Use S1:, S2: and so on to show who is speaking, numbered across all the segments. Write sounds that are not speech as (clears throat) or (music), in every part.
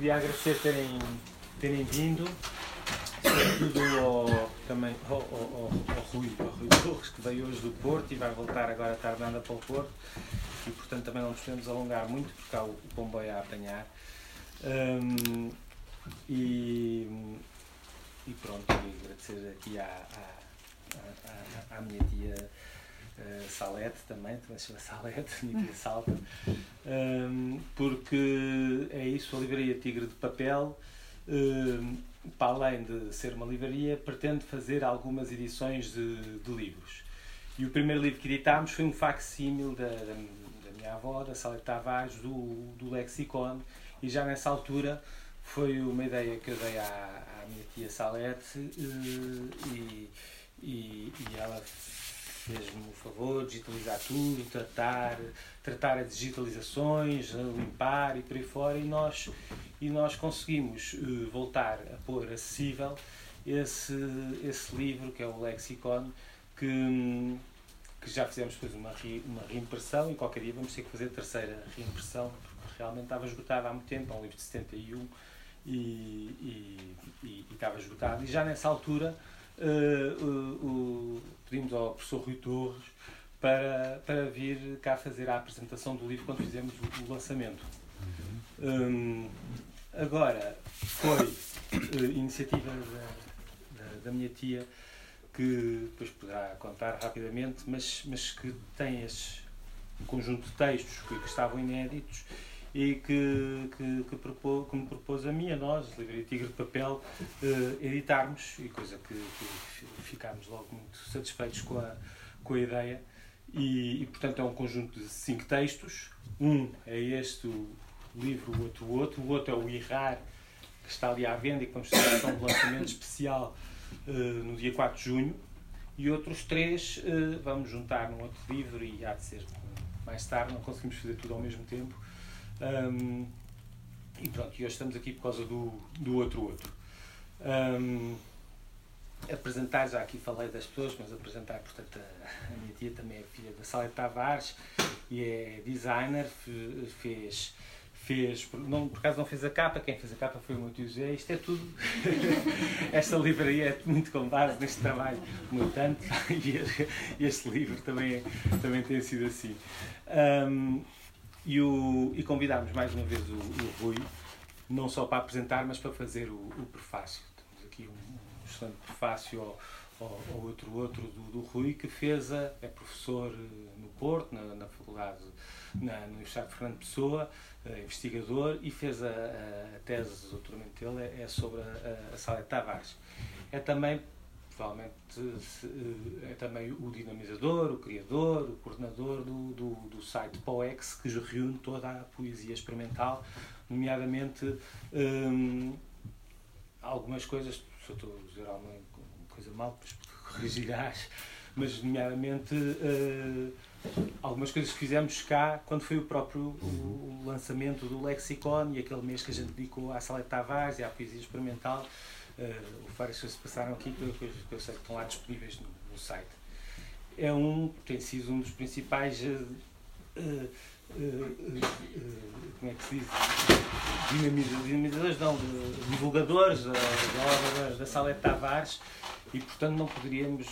S1: queria agradecer terem, terem vindo, sobretudo ao, também ao, ao, ao, Rui, ao Rui Torres, que veio hoje do Porto e vai voltar agora tarde para o Porto, e portanto também não nos podemos alongar muito, porque há o, o comboio a apanhar. Um, e, e pronto, agradecer aqui à, à, à, à minha tia uh, Salete também, também se chama Salete, (laughs) tia Salta, um, porque é isso, a livraria Tigre de Papel, um, para além de ser uma livraria, pretende fazer algumas edições de, de livros. E o primeiro livro que editámos foi um facsímil da, da, da, minha avó, da Salete Tavares, do, do Lexicon, e já nessa altura foi uma ideia que eu dei à, à minha tia Salete eh, e, e, e ela fez-me o favor digitalizar tudo, tratar, tratar as digitalizações, limpar e por aí fora, e nós, e nós conseguimos uh, voltar a pôr acessível esse, esse livro, que é o Lexicon, que, que já fizemos depois uma, re, uma reimpressão e qualquer dia vamos ter que fazer a terceira reimpressão, porque realmente estava esgotado há muito tempo, é um livro de 71 e, e, e, e estava esgotado. E já nessa altura uh, uh, pedimos ao professor Rui Torres para, para vir cá fazer a apresentação do livro quando fizemos o, o lançamento. Um, agora, foi uh, iniciativa da, da, da, minha tia, que depois poderá contar rapidamente, mas, mas que tem esse conjunto de textos que, que estavam inéditos e que, que, que, propôs, que me propôs a mim, a nós, Livraria Tigre de Papel, eh, editarmos, e coisa que, que, ficámos logo muito satisfeitos com a, com a ideia. E, e, portanto, é um conjunto de cinco textos. Um é este, o livro, o outro, o outro. O outro é o Irrar, que está ali à venda e que vamos ter um lançamento especial uh, no dia 4 de junho. E outros três uh, vamos juntar num outro livro e há de ser mais tarde, não conseguimos fazer tudo ao mesmo tempo um, e pronto, e hoje estamos aqui por causa do, do outro outro. Um, apresentar, já aqui falei das pessoas, mas apresentar, portanto, a, a minha tia também é filha da Salete Tavares e é designer, fez fez, não, por acaso não fez a capa, quem fez a capa foi o meu tio José, isto é tudo, (laughs) esta livraria é muito com base neste trabalho tanto (laughs) e este livro também, é, também tem sido assim. Um, e, o, e convidámos mais uma vez o, o Rui, não só para apresentar, mas para fazer o, o prefácio. Temos aqui um, excelente prefácio ao, ao, ao, outro outro do, do, Rui, que fez a, é professor eh, no Porto, na, na faculdade, na, na Universidade de Fernando Pessoa, é investigador, e fez a, a, a tese de doutoramento dele é, é sobre a, a Salete Tavares. É também provavelmente eh, é também o dinamizador, o criador, o coordenador do, do, do site POEX, que reúne toda a poesia experimental, nomeadamente hum, algumas coisas, se eu estou a dizer alguma coisa mal, corrigirás, mas nomeadamente uh, algumas coisas que fizemos cá quando foi o próprio o, o lançamento do Lexicon e aquele mês que a gente dedicou à Salete Tavares e à poesia experimental uh, várias coisas passaram aqui que eu, que eu sei que estão lá disponíveis no, no, site. É um, tem sido um dos principais. Uh, uh, como é que se diz? Dinamizadores, não, divulgadores da, obra da Salete Tavares e, portanto, não poderíamos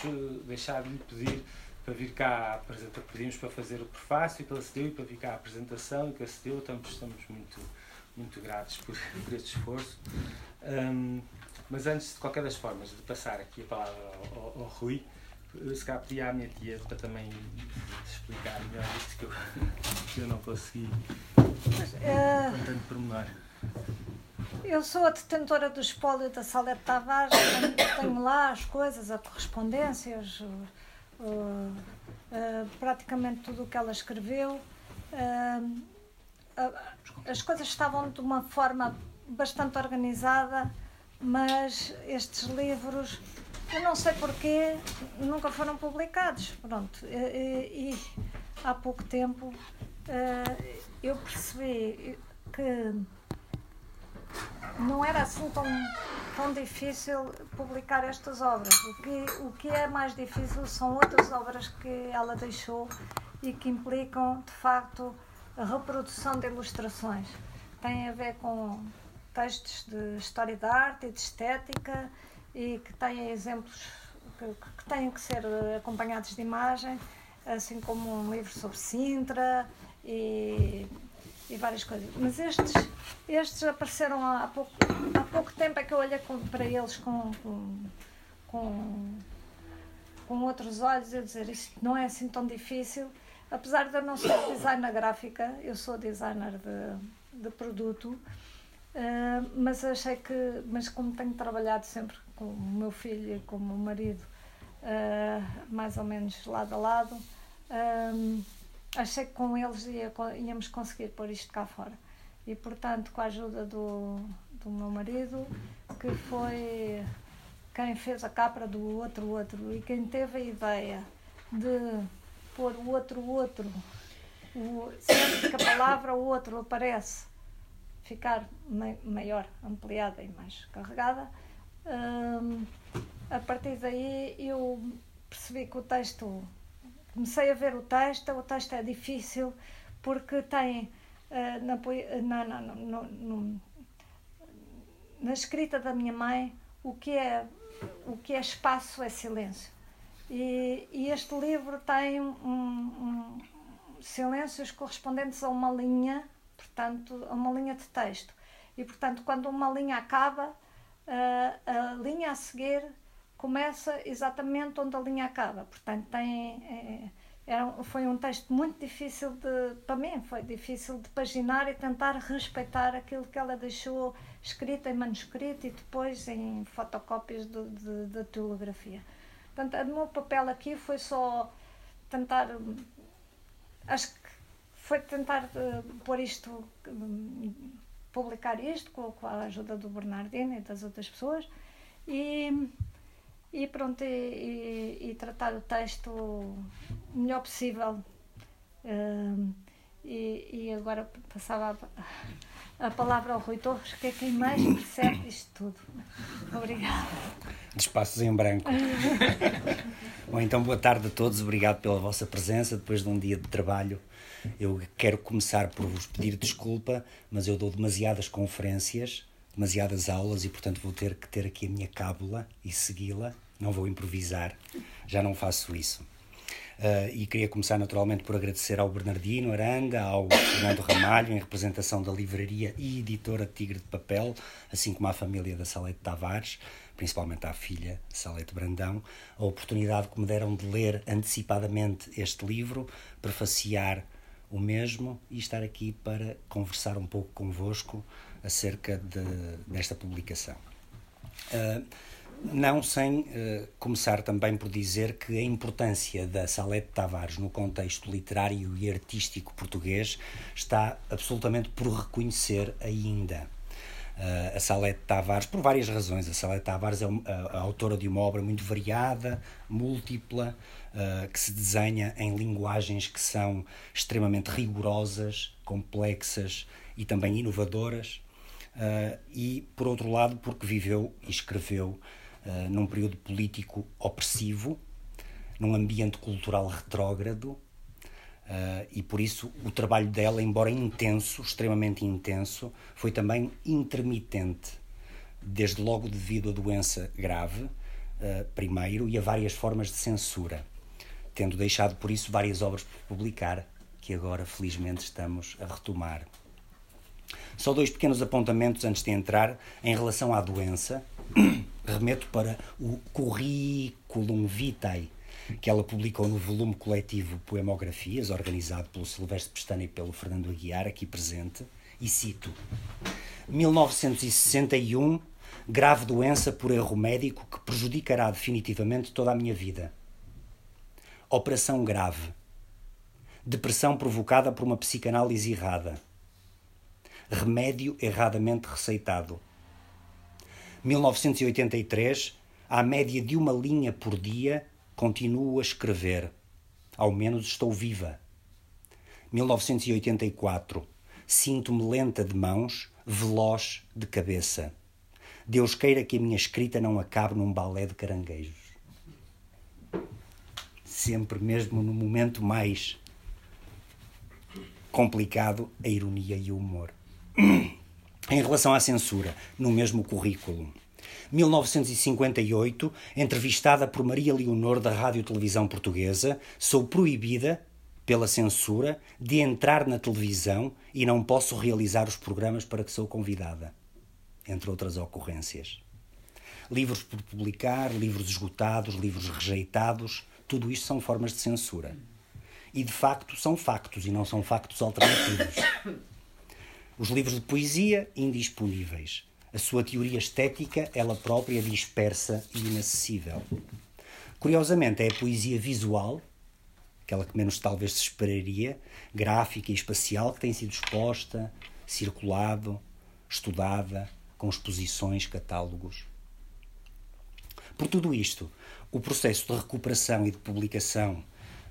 S1: deixar de lhe pedir para vir cá apresentar, pedimos para fazer o prefácio, que ele e para vir cá a apresentação e que acedeu, estamos, estamos muito, muito gratos por, por este esforço. Um, mas antes, de qualquer das formas, de passar aqui a palavra ao, ao, ao Rui, se calhar pedi à minha tia para também explicar melhor isto que eu, (laughs) que eu não consegui mas, uh, com tanto pormenor.
S2: Eu sou a detentora do espólio da Salete Tavares, tenho, tenho lá as coisas, as correspondências, uh, praticamente tudo o que ela escreveu. as coisas estavam de uma forma bastante organizada mas estes livros, eu não sei porquê, nunca foram publicados. Pronto, e, e há pouco tempo eh, eu percebi que não era assim tão, tão difícil publicar estas obras. O que, o que é mais difícil são outras obras que ela deixou e que implicam, de facto, a reprodução de ilustrações. Tem a ver com textos de história da arte e de estética e que têm exemplos que, que têm que ser acompanhados de imagem, assim como um livro sobre Sintra e, e várias coisas. Mas estes, estes apareceram há pouco, há pouco tempo é que eu olhei para eles com, com, com, outros olhos e dizer isto não é assim tão difícil. Apesar de eu não ser designer gráfica, eu sou designer de, de produto, uh, mas achei que, mas como tenho trabalhado sempre com o meu filho e com o meu marido, uh, mais ou menos lado a lado, um, achei que com eles ia, íamos conseguir pôr isto cá fora. E portanto, com a ajuda do, do meu marido, que foi quem fez a capra do outro outro e quem teve a ideia de pôr o outro outro, o, sempre que a palavra outro aparece, ficar maior, ampliada e mais carregada, hum, a partir daí eu percebi que o texto comecei a ver o texto, o texto é difícil porque tem uh, na, na, na, no, na escrita da minha mãe o que é o que é espaço é silêncio. E, e este livro tem um, um, silêncios correspondentes a uma linha portanto uma linha de texto e portanto quando uma linha acaba uh, a linha a seguir começa exatamente onde a linha acaba. Portanto, tem, é, era, foi um texto muito difícil de, para mim, foi difícil de paginar e tentar respeitar aquilo que ela deixou escrito em manuscrito e depois em fotocópias de, de, de teolografia. Portanto, o meu papel aqui foi só tentar, acho que foi tentar uh, pôr isto, um, publicar isto com, com a ajuda do Bernardino e das outras pessoas e e pronto, e, e, e tratar o texto o melhor possível. Uh, e, agora passava a, a, palavra ao Rui Torres, que é quem mais percebe isto tudo. Obrigada.
S3: De espaços em branco. (laughs) Bom, então boa tarde a todos, obrigado pela vossa presença depois de um dia de trabalho. Eu quero começar por vos pedir desculpa, mas eu dou demasiadas conferências demasiadas aulas e, portanto, vou ter que ter aqui a minha cábula e segui-la. Não vou improvisar, já não faço isso. Uh, e queria começar naturalmente por agradecer ao Bernardino Aranda, ao Fernando Ramalho, em representação da livraria e editora Tigre de Papel, assim como à família da Salete Tavares, principalmente à filha Salete Brandão, a oportunidade que me deram de ler antecipadamente este livro, prefaciar o mesmo e estar aqui para conversar um pouco convosco acerca de, desta publicação. Uh, não sem uh, começar também por dizer que a importância da Salete Tavares no contexto literário e artístico português está absolutamente por reconhecer ainda. Uh, a Salete Tavares, por várias razões, a Salete Tavares é uma, a, a, autora de uma obra muito variada, múltipla, uh, que se desenha em linguagens que são extremamente rigorosas, complexas e também inovadoras. Uh, e, por outro lado, porque viveu e escreveu uh, num período político opressivo, num ambiente cultural retrógrado, uh, e por isso o trabalho dela, embora intenso, extremamente intenso, foi também intermitente, desde logo devido à doença grave, primeiro, e a várias formas de censura, tendo deixado por isso várias obras por publicar, que agora felizmente estamos a retomar. Só dois pequenos apontamentos antes de entrar em relação à doença. (clears throat) Remeto para o Curriculum Vitae, que ela publicou no volume coletivo Poemografias, organizado pelo Silvestre Pestana e pelo Fernando Aguiar, aqui presente, e cito: 1961, grave doença por erro médico que prejudicará definitivamente toda a minha vida. Operação grave. Depressão provocada por uma psicanálise errada remédio erradamente receitado. 1983, à média de uma linha por dia, continuo a escrever. Ao menos estou viva. 1984, sinto-me lenta de mãos, veloz de cabeça. Deus queira que a minha escrita não acabe num balé de caranguejos. Sempre mesmo no momento mais complicado, a ironia e o humor. (clears throat) Em relação à censura, no mesmo currículo. 1958, entrevistada por Maria Leonor da Rádio Televisão Portuguesa, sou proibida pela censura de entrar na televisão e não posso realizar os programas para que sou convidada, entre outras ocorrências. Livros por publicar, livros esgotados, livros rejeitados, tudo isto são formas de censura. E de facto são factos e não são factos alternativos. (coughs) Os livros de poesia indisponíveis. A sua teoria estética, ela própria dispersa e inacessível. Curiosamente, é a poesia visual, aquela que menos talvez se esperaria, gráfica e espacial, que tem sido exposta, circulado, estudada, com exposições, catálogos. Por tudo isto, o processo de recuperação e de publicação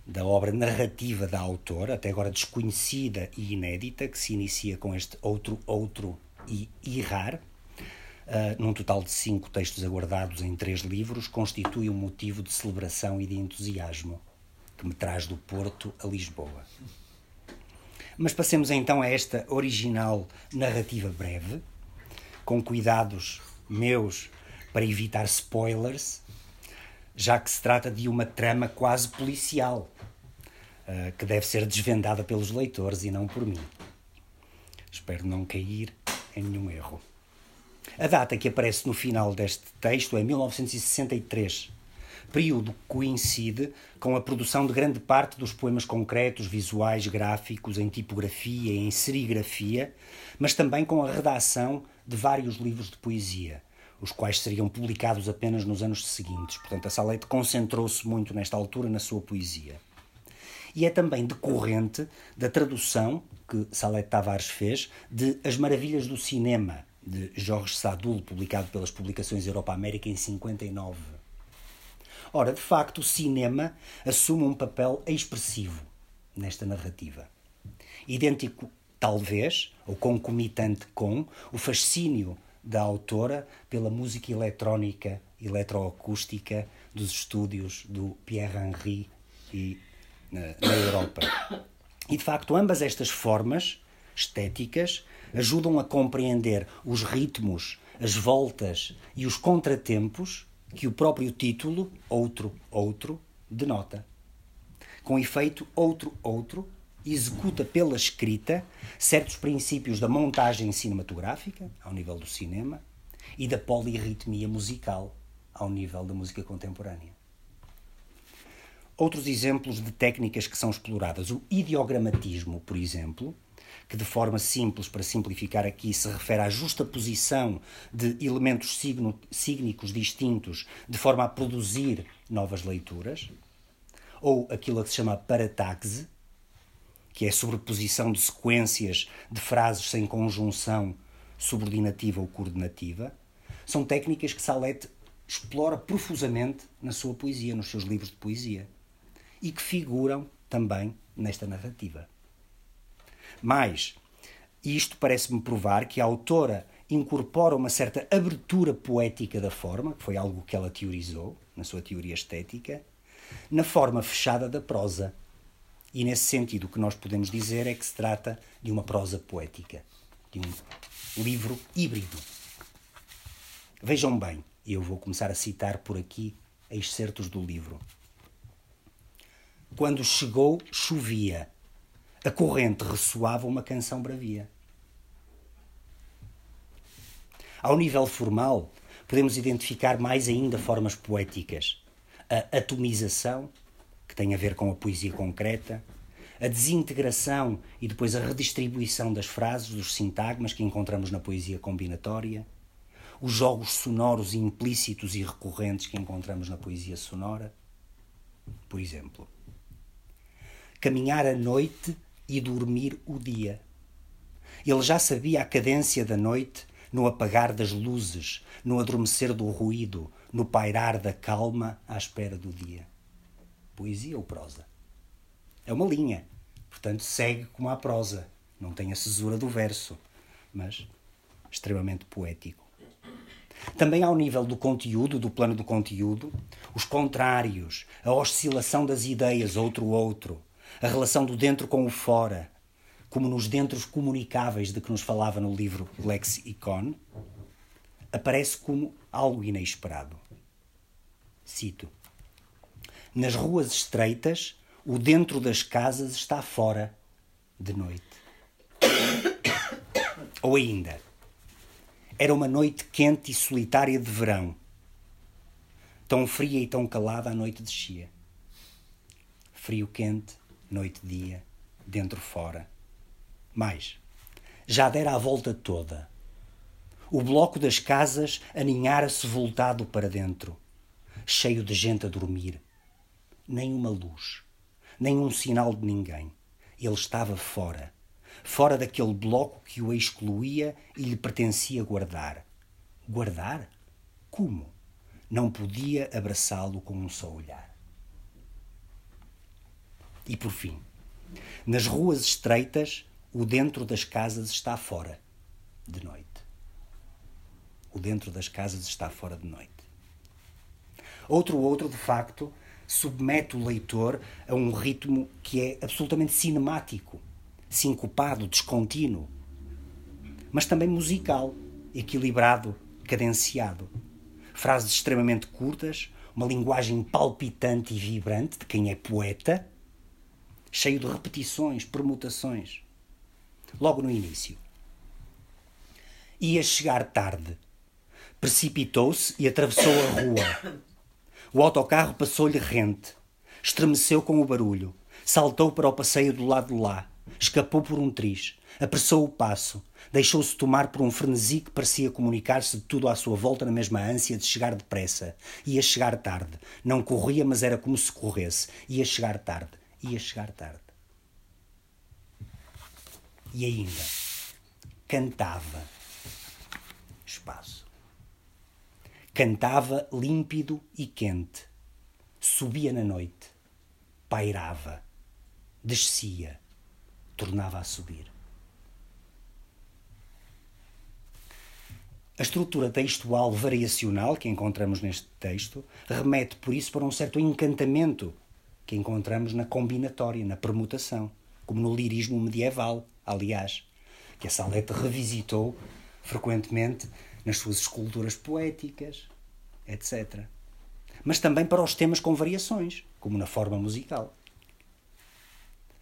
S3: da obra narrativa da autora, até agora desconhecida e inédita, que se inicia com este outro, outro e irrar, uh, num total de cinco textos aguardados em três livros, constitui um motivo de celebração e de entusiasmo que me traz do Porto a Lisboa. Mas passemos então a esta original narrativa breve, com cuidados meus para evitar spoilers, já que se trata de uma trama quase policial, uh, que deve ser desvendada pelos leitores e não por mim. Espero não cair em nenhum erro. A data que aparece no final deste texto é 1963, período que coincide com a produção de grande parte dos poemas concretos, visuais, gráficos, em tipografia em serigrafia, mas também com a redação de vários livros de poesia, os quais seriam publicados apenas nos anos seguintes. Portanto, a Salete concentrou-se muito nesta altura na sua poesia. E é também decorrente da tradução que Salete Tavares fez de As Maravilhas do Cinema, de Jorge Sadul, publicado pelas publicações Europa América em 59. Ora, de facto, o cinema assume um papel expressivo nesta narrativa. Idêntico, talvez, ou concomitante com, o fascínio da autora pela música eletrónica, eletroacústica dos estúdios do Pierre Henry e na, na Europa. E de facto, ambas estas formas estéticas ajudam a compreender os ritmos, as voltas e os contratempos que o próprio título, Outro, Outro, denota. Com efeito, Outro, Outro executa pela escrita certos princípios da montagem cinematográfica, ao nível do cinema, e da polirritmia musical, ao nível da música contemporânea. Outros exemplos de técnicas que são exploradas, o ideogramatismo, por exemplo, que de forma simples, para simplificar aqui, se refere à justa posição de elementos signo, sígnicos distintos de forma a produzir novas leituras, ou aquilo que se chama parataxe, que é a sobreposição de sequências de frases sem conjunção subordinativa ou coordenativa, são técnicas que Salete explora profusamente na sua poesia, nos seus livros de poesia, e que figuram também nesta narrativa. Mas isto parece-me provar que a autora incorpora uma certa abertura poética da forma, que foi algo que ela teorizou na sua teoria estética, na forma fechada da prosa, e nesse sentido, o que nós podemos dizer é que se trata de uma prosa poética, de um livro híbrido. Vejam bem, eu vou começar a citar por aqui excertos do livro. Quando chegou, chovia. A corrente ressoava uma canção bravia. Ao nível formal, podemos identificar mais ainda formas poéticas. A atomização, tem a ver com a poesia concreta, a desintegração e depois a redistribuição das frases, dos sintagmas que encontramos na poesia combinatória, os jogos sonoros implícitos e recorrentes que encontramos na poesia sonora. Por exemplo, caminhar a noite e dormir o dia. Ele já sabia a cadência da noite no apagar das luzes, no adormecer do ruído, no pairar da calma à espera do dia poesia ou prosa. É uma linha, portanto segue como a prosa, não tem a cesura do verso, mas extremamente poético. Também ao nível do conteúdo, do plano do conteúdo, os contrários, a oscilação das ideias outro-outro, a relação do dentro com o fora, como nos dentros comunicáveis de que nos falava no livro Lexicon, aparece como algo inesperado. Cito: Nas ruas estreitas, o dentro das casas está fora de noite. (coughs) Ou ainda, era uma noite quente e solitária de verão. Tão fria e tão calada a noite descia. Frio quente, noite dia, dentro fora. Mais, já dera a volta toda. O bloco das casas aninhara-se voltado para dentro, cheio de gente a dormir. Nem uma luz, nem um sinal de ninguém. Ele estava fora, fora daquele bloco que o excluía e lhe pertencia guardar. Guardar? Como? Não podia abraçá-lo com um só olhar. E por fim, nas ruas estreitas, o dentro das casas está fora, de noite. O dentro das casas está fora de noite. Outro outro, de facto, submete o leitor a um ritmo que é absolutamente cinemático, sincopado, descontínuo, mas também musical, equilibrado, cadenciado. Frases extremamente curtas, uma linguagem palpitante e vibrante de quem é poeta, cheio de repetições, permutações. Logo no início. Ia chegar tarde. Precipitou-se e atravessou a rua. O autocarro passou-lhe rente. Estremeceu com o barulho. Saltou para o passeio do lado de lá. Escapou por um triz. Apressou o passo. Deixou-se tomar por um frenesi que parecia comunicar-se de tudo à sua volta na mesma ânsia de chegar depressa. Ia chegar tarde. Não corria, mas era como se corresse. Ia chegar tarde. Ia chegar tarde. E ainda cantava. Espaço. Cantava límpido e quente. Subia na noite. Pairava. Descia. Tornava a subir. A estrutura textual variacional que encontramos neste texto remete, por isso, para um certo encantamento que encontramos na combinatória, na permutação, como no lirismo medieval, aliás, que a Salete revisitou frequentemente nas suas esculturas poéticas, etc. Mas também para os temas com variações, como na forma musical.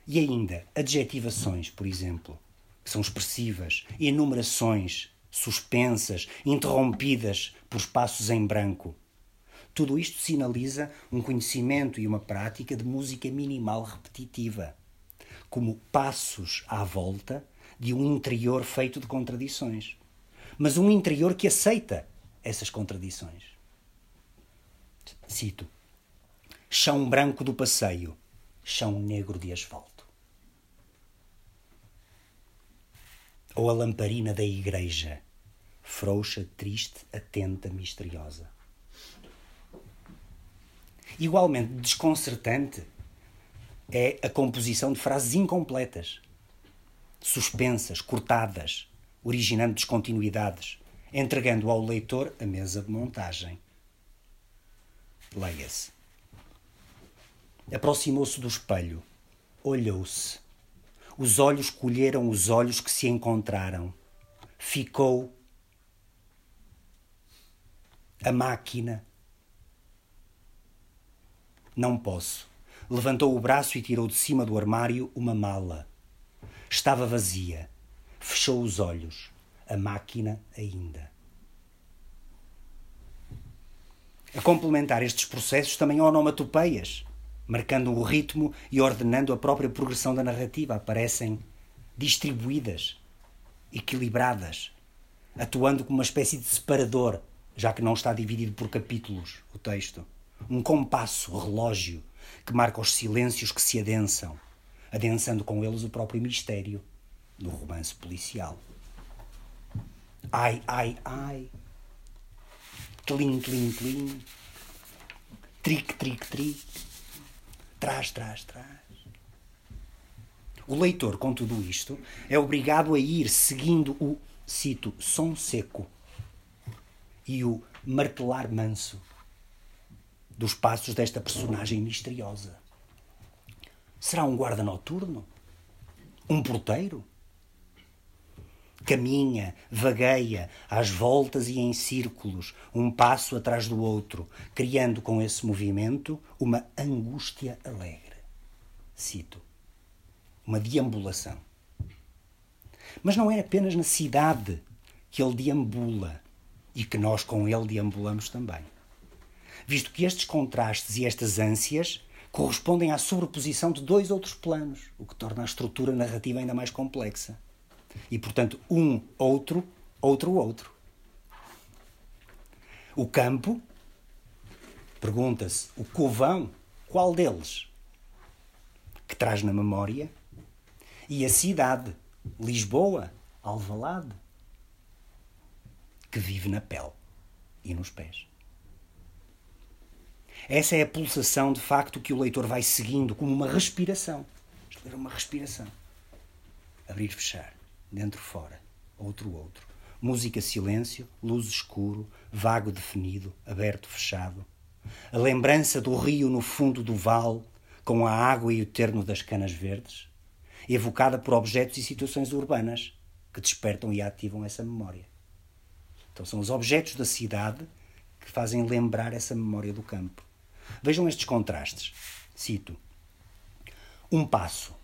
S3: E ainda, adjetivações, por exemplo, que são expressivas, enumerações suspensas, interrompidas por espaços em branco. Tudo isto sinaliza um conhecimento e uma prática de música minimal repetitiva, como passos à volta de um interior feito de contradições. Mas um interior que aceita essas contradições. Cito: Chão branco do passeio, chão negro de asfalto. Ou a lamparina da igreja, frouxa, triste, atenta, misteriosa. Igualmente desconcertante é a composição de frases incompletas, suspensas, cortadas, originando descontinuidades, entregando ao leitor a mesa de montagem. Leia-se. Aproximou-se do espelho, olhou-se. Os olhos colheram os olhos que se encontraram. Ficou a máquina. Não posso. Levantou o braço e tirou de cima do armário uma mala. Estava vazia. Fechou os olhos. A máquina ainda. A complementar estes processos também onomatopeias, marcando o ritmo e ordenando a própria progressão da narrativa, aparecem distribuídas, equilibradas, atuando como uma espécie de separador já que não está dividido por capítulos o texto. Um compasso, relógio, que marca os silêncios que se adensam, adensando com eles o próprio mistério do romance policial. Ai, ai, ai. Tlim, tlim, tlim. Tric, tric, tric. Trás, trás, trás. O leitor, com tudo isto, é obrigado a ir seguindo o, cito, som seco e o martelar manso dos passos desta personagem misteriosa. Será um guarda noturno? Um porteiro? Caminha, vagueia, às voltas e em círculos, um passo atrás do outro, criando com esse movimento uma angústia alegre. Cito. Uma deambulação. Mas não é apenas na cidade que ele deambula e que nós com ele deambulamos também. Visto que estes contrastes e estas ânsias correspondem à sobreposição de dois outros planos, o que torna a estrutura narrativa ainda mais complexa. E, portanto, um, outro, outro, outro. O campo, pergunta-se, o covão, qual deles? Que traz na memória. E a cidade, Lisboa, Alvalade, que vive na pele e nos pés. Essa é a pulsação, de facto, que o leitor vai seguindo como uma respiração. É uma respiração. Abrir, fechar dentro fora, outro outro. Música silêncio, luz escuro, vago definido, aberto fechado. A lembrança do rio no fundo do vale, com a água e o terno das canas verdes, evocada por objetos e situações urbanas que despertam e ativam essa memória. Então são os objetos da cidade que fazem lembrar essa memória do campo. Vejam estes contrastes. Cito: um passo,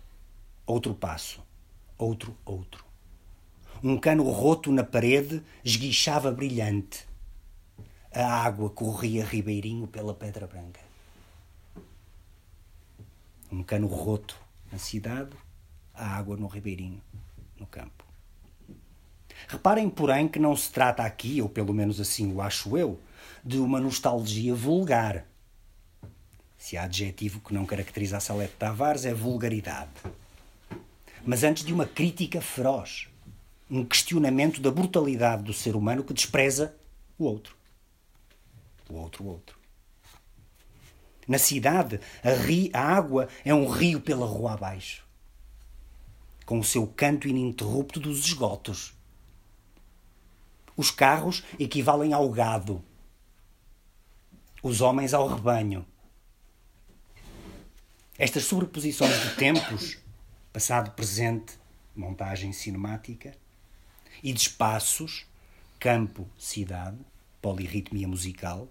S3: outro passo, outro, outro. Um cano roto na parede esguichava brilhante. A água corria ribeirinho pela pedra branca. Um cano roto na cidade, a água no ribeirinho, no campo. Reparem, porém, que não se trata aqui, ou pelo menos assim o acho eu, de uma nostalgia vulgar. Se há adjetivo que não caracteriza a Salete Tavares é vulgaridade. Mas antes de uma crítica feroz um questionamento da brutalidade do ser humano que despreza o outro. O outro, o outro. Na cidade, a, ri, a água é um rio pela rua abaixo, com o seu canto ininterrupto dos esgotos. Os carros equivalem ao gado, os homens ao rebanho. Estas sobreposições de tempos, passado, presente, montagem cinemática, e de espaços, campo, cidade, polirritmia musical,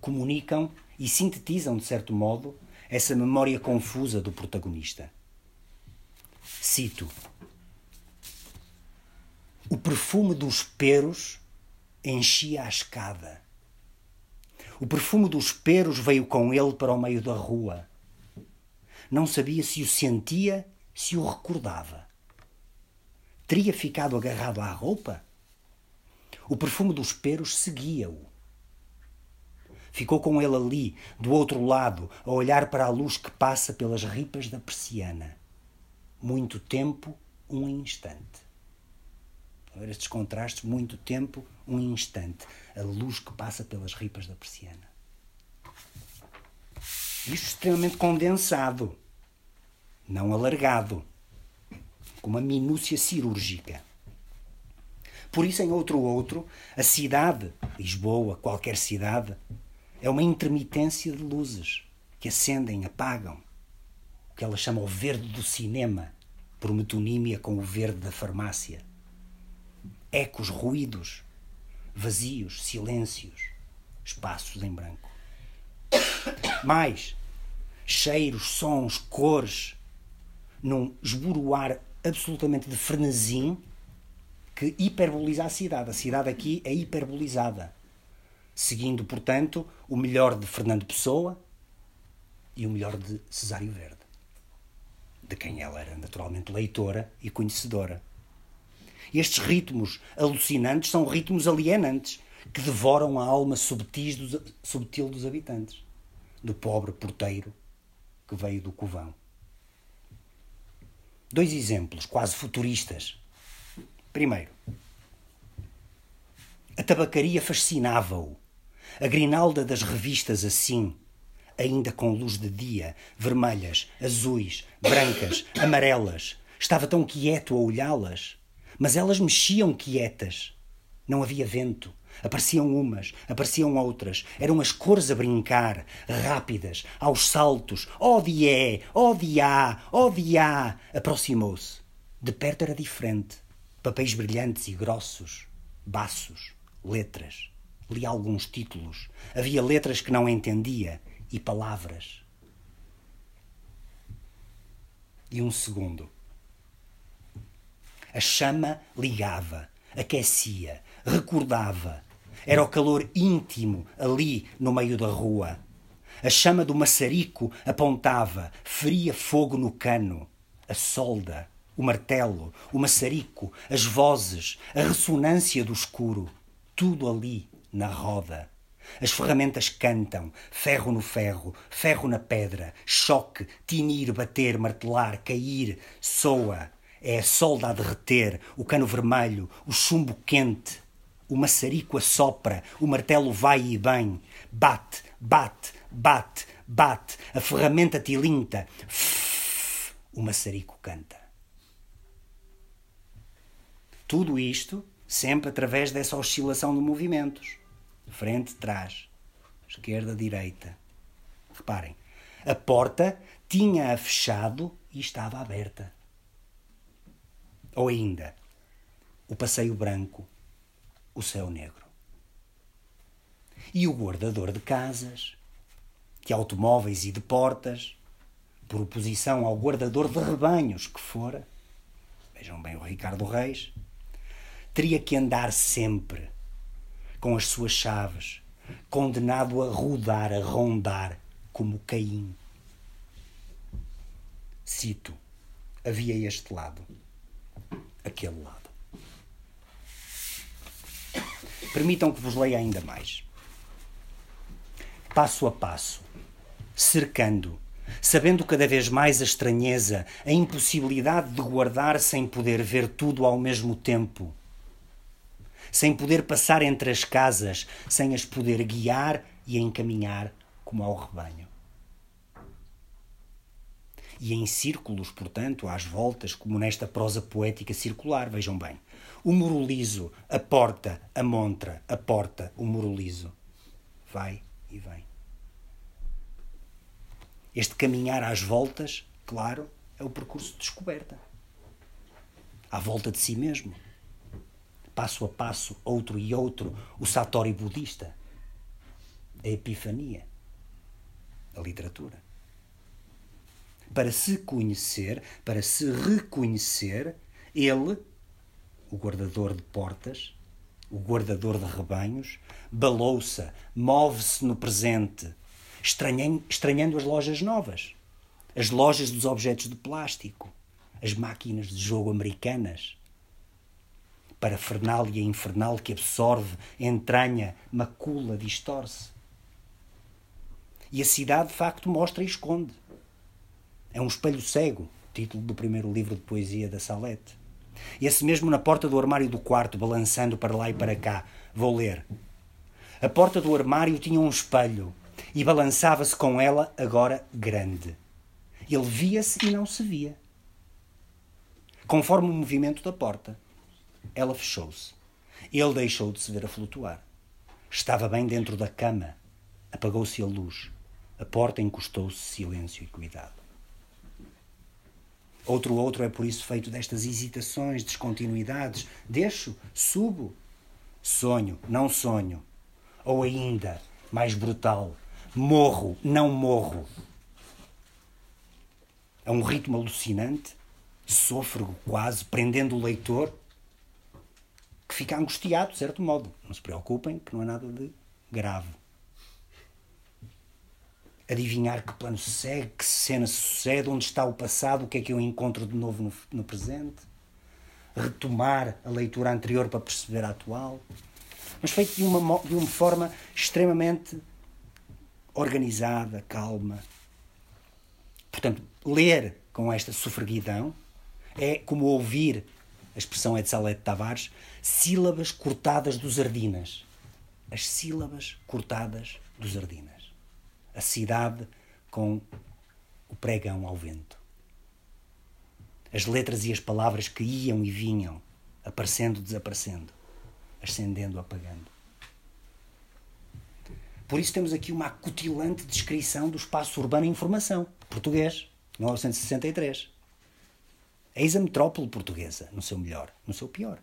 S3: comunicam e sintetizam, de certo modo, essa memória confusa do protagonista. Cito: O perfume dos peros enchia a escada. O perfume dos peros veio com ele para o meio da rua. Não sabia se o sentia, se o recordava teria ficado agarrado à roupa? O perfume dos peros seguia-o. Ficou com ele ali, do outro lado, a olhar para a luz que passa pelas ripas da persiana. Muito tempo, um instante. Ver estes contrastes, muito tempo, um instante. A luz que passa pelas ripas da persiana. Isto extremamente condensado, não alargado com uma minúcia cirúrgica. Por isso, em outro outro, a cidade, Lisboa, qualquer cidade, é uma intermitência de luzes que acendem, apagam. O que ela chama o verde do cinema, por metonímia com o verde da farmácia. Ecos, ruídos, vazios, silêncios, espaços em branco. Mais, cheiros, sons, cores, num esboroar absolutamente de frenesim que hiperboliza a cidade. A cidade aqui é hiperbolizada. Seguindo, portanto, o melhor de Fernando Pessoa e o melhor de Cesário Verde, de quem ela era naturalmente leitora e conhecedora. Estes ritmos alucinantes são ritmos alienantes que devoram a alma dos, subtil dos habitantes, do pobre porteiro que veio do covão. Dois exemplos quase futuristas. Primeiro, a tabacaria fascinava-o. A grinalda das revistas assim, ainda com luz de dia, vermelhas, azuis, brancas, (coughs) amarelas. Estava tão quieto a olhá-las, mas elas mexiam quietas. Não havia vento, Apareciam umas, apareciam outras. Eram as cores a brincar, rápidas, aos saltos. Oh dié, oh diá, oh. Aproximou-se. De perto era diferente. Papéis brilhantes e grossos, baços, letras. Li alguns títulos. Havia letras que não entendia e palavras. E um segundo. A chama ligava, aquecia, recordava. Era o calor íntimo ali no meio da rua. A chama do maçarico apontava, feria fogo no cano. A solda, o martelo, o maçarico, as vozes, a ressonância do escuro. Tudo ali na roda. As ferramentas cantam, ferro no ferro, ferro na pedra, choque, tinir, bater, martelar, cair, soa. É a solda a derreter, o cano vermelho, o chumbo quente. O maçarico assopra, o martelo vai e vem. Bate, bate, bate, bate. A ferramenta tilinta. O maçarico canta. Tudo isto sempre através dessa oscilação de movimentos. Frente, trás, esquerda, direita. Reparem, a porta tinha-a fechado e estava aberta. Ou ainda, o passeio branco, o céu negro. E o guardador de casas, de automóveis e de portas, por oposição ao guardador de rebanhos que fora, vejam bem o Ricardo Reis, teria que andar sempre com as suas chaves, condenado a rodar, a rondar, como Caim. Cito: havia este lado, aquele lado. Permitam que vos leia ainda mais. Passo a passo, cercando, sabendo cada vez mais a estranheza, a impossibilidade de guardar sem poder ver tudo ao mesmo tempo sem poder passar entre as casas, sem as poder guiar e encaminhar como ao rebanho. E em círculos, portanto, às voltas, como nesta prosa poética circular, vejam bem. O muro liso, a porta, a montra, a porta, o muro liso. Vai e vem. Este caminhar às voltas, claro, é o percurso de descoberta. À volta de si mesmo passo a passo, outro e outro, o Satori budista, a epifania, a literatura. Para se conhecer, para se reconhecer, ele, o guardador de portas, o guardador de rebanhos, balouça, move-se no presente, estranhando, as lojas novas, as lojas dos objetos de plástico, as máquinas de jogo americanas, parafernália infernal que absorve, entranha, macula, distorce. E a cidade, de facto, mostra e esconde. É um espelho cego, título do primeiro livro de poesia da Salete. Esse mesmo na porta do armário do quarto, balançando para lá e para cá. Vou ler. A porta do armário tinha um espelho e balançava-se com ela, agora grande. Ele via-se e não se via, conforme o movimento da porta. Ela fechou-se. Ele deixou de se ver a flutuar. Estava bem dentro da cama. Apagou-se a luz. A porta encostou-se silêncio e cuidado. Outro outro é por isso feito destas hesitações, descontinuidades. Deixo, subo. Sonho, não sonho. Ou ainda, mais brutal, morro, não morro. É um ritmo alucinante, sôfrego quase, prendendo o leitor que fica angustiado, de certo modo. Não se preocupem, que não é nada de grave. Adivinhar que plano se segue, que cena sucede, onde está o passado, o que é que eu encontro de novo no, no presente. Retomar a leitura anterior para perceber a atual. Mas feito de uma, de uma forma extremamente organizada, calma. Portanto, ler com esta sofreguidão é como ouvir a expressão é de Salete Tavares, sílabas cortadas dos Ardinas. As sílabas cortadas dos Ardinas. A cidade com o pregão ao vento. As letras e as palavras que iam e vinham, aparecendo, desaparecendo, ascendendo, apagando. Por isso temos aqui uma acutilante descrição do espaço urbano em informação, português, 1963 Eis a metrópole portuguesa, no seu melhor, no seu pior.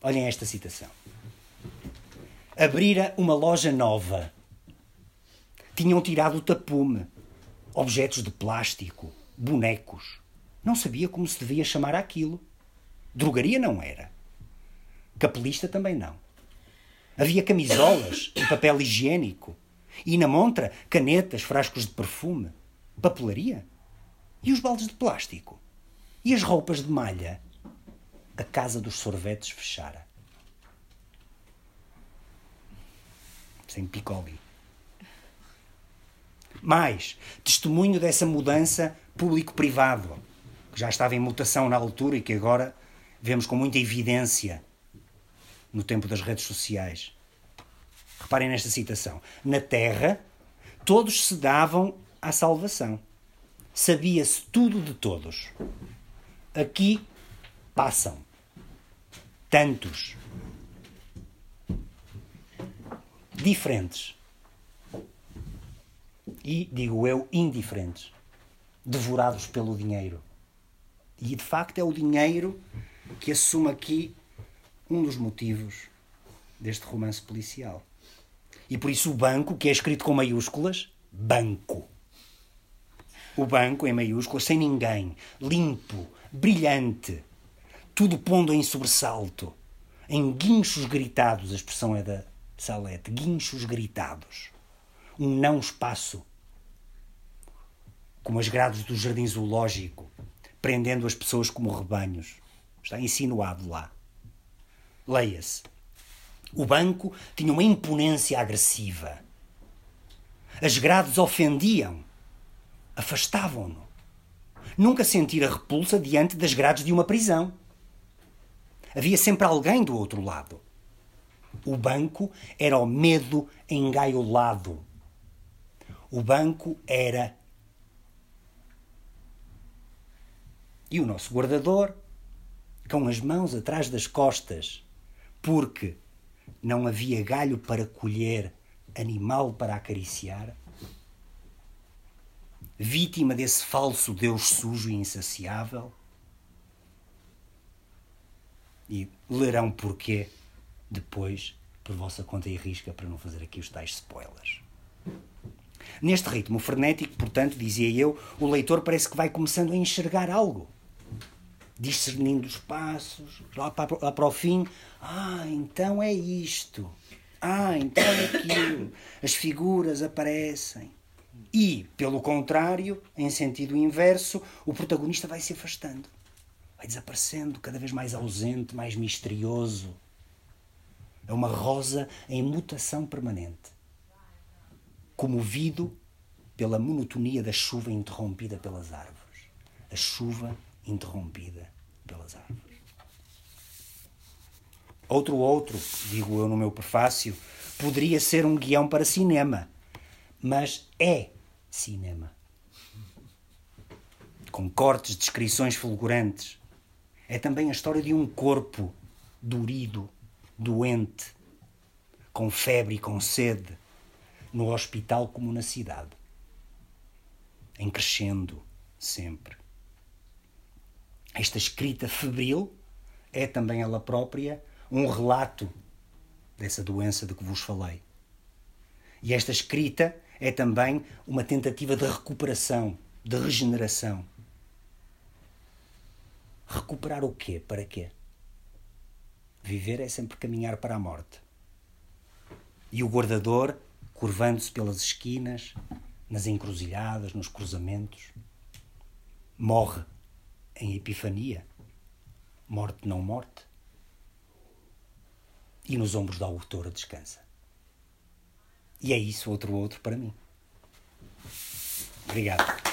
S3: Olhem esta citação. Abrira uma loja nova. Tinham tirado o tapume, objetos de plástico, bonecos. Não sabia como se devia chamar aquilo. Drogaria não era. Capelista também não. Havia camisolas e papel higiênico. E na montra, canetas, frascos de perfume. Papelaria? E os baldes de plástico? E as roupas de malha? A casa dos sorvetes fechara. Sem picoli. Mais, testemunho dessa mudança público-privado, que já estava em mutação na altura e que agora vemos com muita evidência no tempo das redes sociais. Reparem nesta citação. Na Terra, todos se davam à salvação. Sabia-se tudo de todos. Aqui passam. Tantos. Diferentes. E, digo eu, indiferentes. Devorados pelo dinheiro. E de facto é o dinheiro que assume aqui um dos motivos deste romance policial. E por isso o banco, que é escrito com maiúsculas, banco. O banco em maiúsculas, sem ninguém, limpo, brilhante, tudo pondo em sobressalto, em guinchos gritados, a expressão é da Salete, guinchos gritados. Um não espaço, como as grades do jardim zoológico, prendendo as pessoas como rebanhos. Está insinuado lá. Leia-se. O banco tinha uma imponência agressiva. As grades ofendiam, afastavam-no. Nunca sentira repulsa diante das grades de uma prisão. Havia sempre alguém do outro lado. O banco era o medo engaiolado. O banco era. E o nosso guardador, com as mãos atrás das costas, porque não havia galho para colher, animal para acariciar? Vítima desse falso Deus sujo e insaciável? E lerão porquê depois, por vossa conta e risca, para não fazer aqui os tais spoilers. Neste ritmo frenético, portanto, dizia eu, o leitor parece que vai começando a enxergar algo. Discernindo os passos, lá para, lá para o fim, ah, então é isto, ah, então é aquilo, as figuras aparecem. E, pelo contrário, em sentido inverso, o protagonista vai se afastando, vai desaparecendo, cada vez mais ausente, mais misterioso. É uma rosa em mutação permanente, comovido pela monotonia da chuva interrompida pelas árvores. A chuva interrompida pelas árvores. Outro outro, digo eu no meu prefácio, poderia ser um guião para cinema, mas é cinema. Com cortes, descrições fulgurantes. É também a história de um corpo dorido, doente, com febre e com sede, no hospital como na cidade. Em crescendo, sempre. Esta escrita febril é também ela própria um relato dessa doença de que vos falei. E esta escrita é também uma tentativa de recuperação, de regeneração. Recuperar o quê? Para quê? Viver é sempre caminhar para a morte. E o guardador, curvando-se pelas esquinas, nas encruzilhadas, nos cruzamentos, morre em Epifania, morte não morte, e nos ombros da autora descansa. E é isso outro outro para mim. Obrigado.